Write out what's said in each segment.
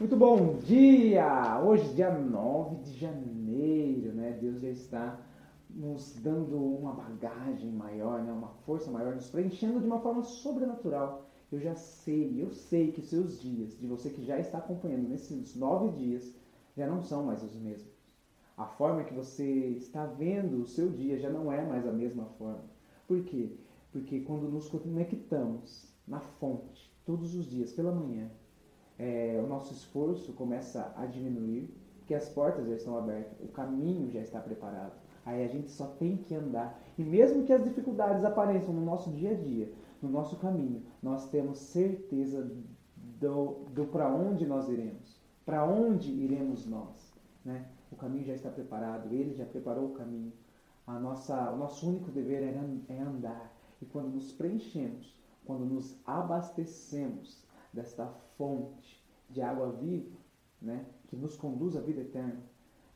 Muito bom dia! Hoje, dia 9 de janeiro, né? Deus já está nos dando uma bagagem maior, né? uma força maior, nos preenchendo de uma forma sobrenatural. Eu já sei, eu sei que seus dias, de você que já está acompanhando nesses nove dias, já não são mais os mesmos. A forma que você está vendo o seu dia já não é mais a mesma forma. Por quê? Porque quando nos conectamos na fonte, todos os dias, pela manhã, é, o nosso esforço começa a diminuir, porque as portas já estão abertas, o caminho já está preparado. Aí a gente só tem que andar. E mesmo que as dificuldades apareçam no nosso dia a dia, no nosso caminho, nós temos certeza do, do para onde nós iremos. Para onde iremos nós? Né? O caminho já está preparado, ele já preparou o caminho. A nossa, o nosso único dever é, é andar. E quando nos preenchemos, quando nos abastecemos desta fonte de água viva, né, que nos conduz à vida eterna,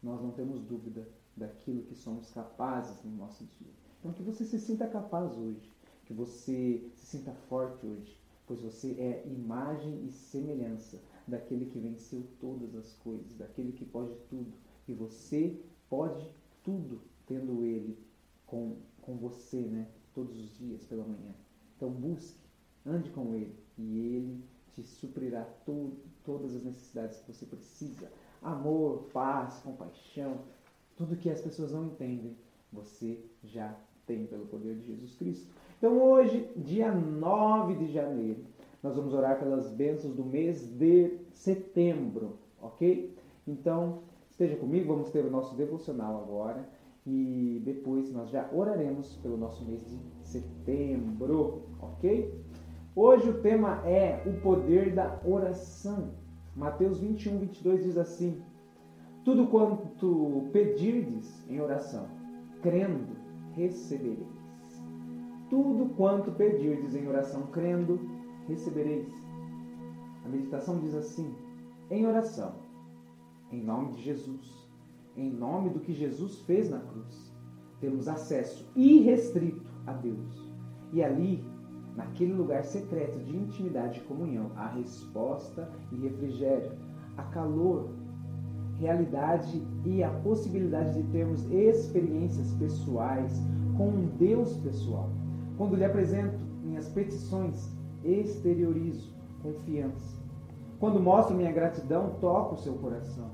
nós não temos dúvida daquilo que somos capazes no nosso dia. Então, que você se sinta capaz hoje, que você se sinta forte hoje, pois você é imagem e semelhança daquele que venceu todas as coisas, daquele que pode tudo. E você pode tudo tendo ele com, com você, né? Todos os dias pela manhã. Então busque, ande com ele e ele te suprirá to todas as necessidades que você precisa. Amor, paz, compaixão, tudo que as pessoas não entendem, você já tem pelo poder de Jesus Cristo. Então hoje, dia 9 de janeiro, nós vamos orar pelas bênçãos do mês de setembro, ok? Então, esteja comigo, vamos ter o nosso devocional agora e depois nós já oraremos pelo nosso mês de setembro, ok? Hoje o tema é o poder da oração. Mateus 21, 22 diz assim: Tudo quanto pedirdes em oração, crendo, recebereis. Tudo quanto pedirdes em oração, crendo, recebereis. A meditação diz assim: em oração, em nome de Jesus, em nome do que Jesus fez na cruz, temos acesso irrestrito a Deus. E ali naquele lugar secreto de intimidade e comunhão, há resposta e refrigério, há calor, realidade e a possibilidade de termos experiências pessoais com um Deus pessoal. Quando lhe apresento minhas petições, exteriorizo confiança. Quando mostro minha gratidão, toco o seu coração.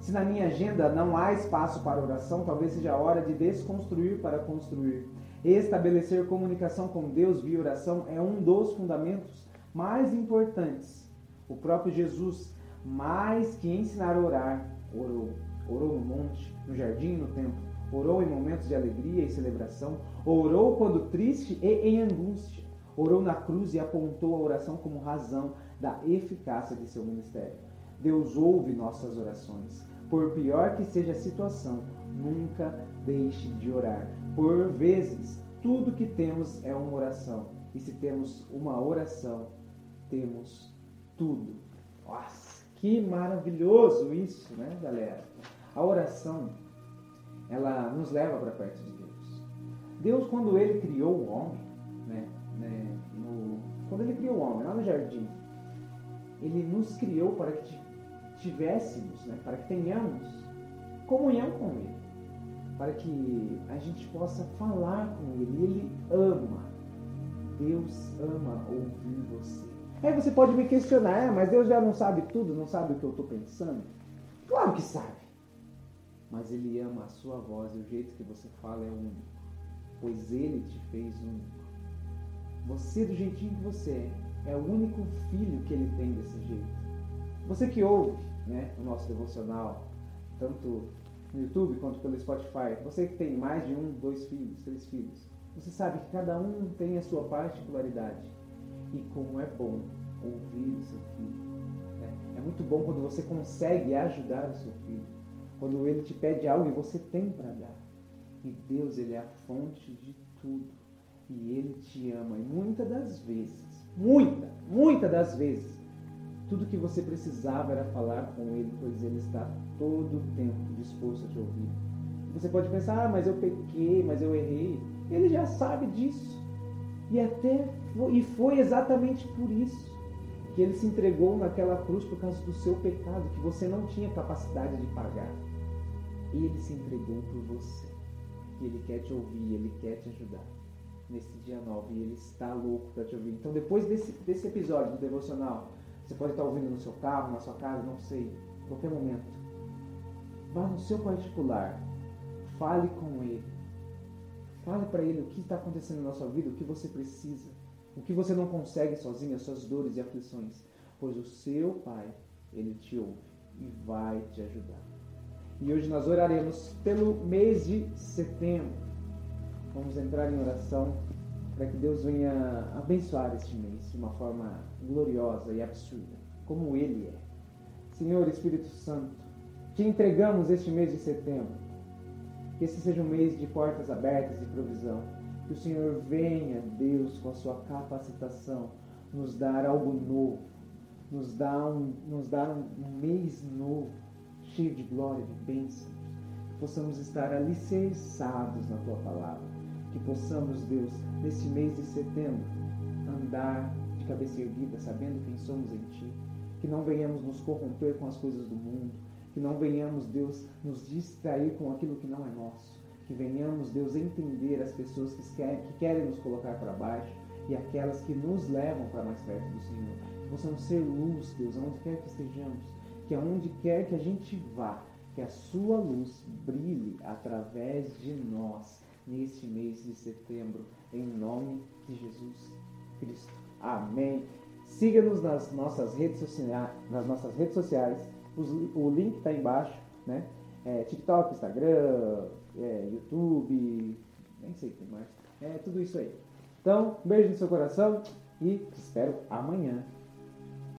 Se na minha agenda não há espaço para oração, talvez seja a hora de desconstruir para construir. Estabelecer comunicação com Deus via oração é um dos fundamentos mais importantes. O próprio Jesus, mais que ensinar a orar, orou. Orou no monte, no jardim e no templo. Orou em momentos de alegria e celebração. Orou quando triste e em angústia. Orou na cruz e apontou a oração como razão da eficácia de seu ministério. Deus ouve nossas orações. Por pior que seja a situação, nunca deixe de orar. Por vezes, tudo que temos é uma oração. E se temos uma oração, temos tudo. Nossa, que maravilhoso isso, né, galera? A oração, ela nos leva para perto de Deus. Deus, quando ele criou o homem, né, né no, quando ele criou o homem lá no jardim, ele nos criou para que tivéssemos, né, para que tenhamos comunhão com ele para que a gente possa falar com Ele. Ele ama. Deus ama ouvir você. Aí você pode me questionar, é, mas Deus já não sabe tudo, não sabe o que eu estou pensando? Claro que sabe. Mas Ele ama a sua voz e o jeito que você fala é único. Pois Ele te fez único. Você, do jeitinho que você é, é o único filho que Ele tem desse jeito. Você que ouve né, o nosso devocional, tanto no YouTube quanto pelo Spotify, você que tem mais de um, dois filhos, três filhos, você sabe que cada um tem a sua particularidade. E como é bom ouvir o seu filho. Né? É muito bom quando você consegue ajudar o seu filho. Quando ele te pede algo e você tem para dar. E Deus, ele é a fonte de tudo. E ele te ama. E muitas das vezes, muita, muitas das vezes, tudo que você precisava era falar com ele, pois ele está todo o tempo disposto a te ouvir. Você pode pensar, ah, mas eu pequei, mas eu errei. Ele já sabe disso. E até foi, e foi exatamente por isso que ele se entregou naquela cruz por causa do seu pecado, que você não tinha capacidade de pagar. Ele se entregou por você. E ele quer te ouvir, ele quer te ajudar nesse dia 9 e ele está louco para te ouvir. Então, depois desse, desse episódio do devocional, você pode estar ouvindo no seu carro, na sua casa, não sei, em qualquer momento. Vá no seu particular, fale com ele. Fale para ele o que está acontecendo na sua vida, o que você precisa, o que você não consegue sozinho, as suas dores e aflições. Pois o seu Pai, ele te ouve e vai te ajudar. E hoje nós oraremos pelo mês de setembro. Vamos entrar em oração para que Deus venha abençoar este mês de uma forma gloriosa e absurda, como Ele é. Senhor Espírito Santo, te entregamos este mês de setembro. Que esse seja um mês de portas abertas e provisão. Que o Senhor venha, Deus, com a sua capacitação, nos dar algo novo, nos dar um, nos dar um mês novo, cheio de glória, de bênçãos. Que possamos estar alicerçados na tua palavra que possamos, Deus, nesse mês de setembro, andar de cabeça erguida, sabendo quem somos em Ti. Que não venhamos nos corromper com as coisas do mundo. Que não venhamos, Deus, nos distrair com aquilo que não é nosso. Que venhamos, Deus, entender as pessoas que querem, que querem nos colocar para baixo e aquelas que nos levam para mais perto do Senhor. Que possamos ser luz, Deus, aonde quer que estejamos. Que aonde quer que a gente vá, que a Sua luz brilhe através de nós neste mês de setembro, em nome de Jesus Cristo. Amém. Siga-nos nas nossas redes sociais, nas nossas redes sociais. o link está embaixo, né? É, TikTok, Instagram, é, YouTube, nem sei o que mais. É tudo isso aí. Então, beijo no seu coração e te espero amanhã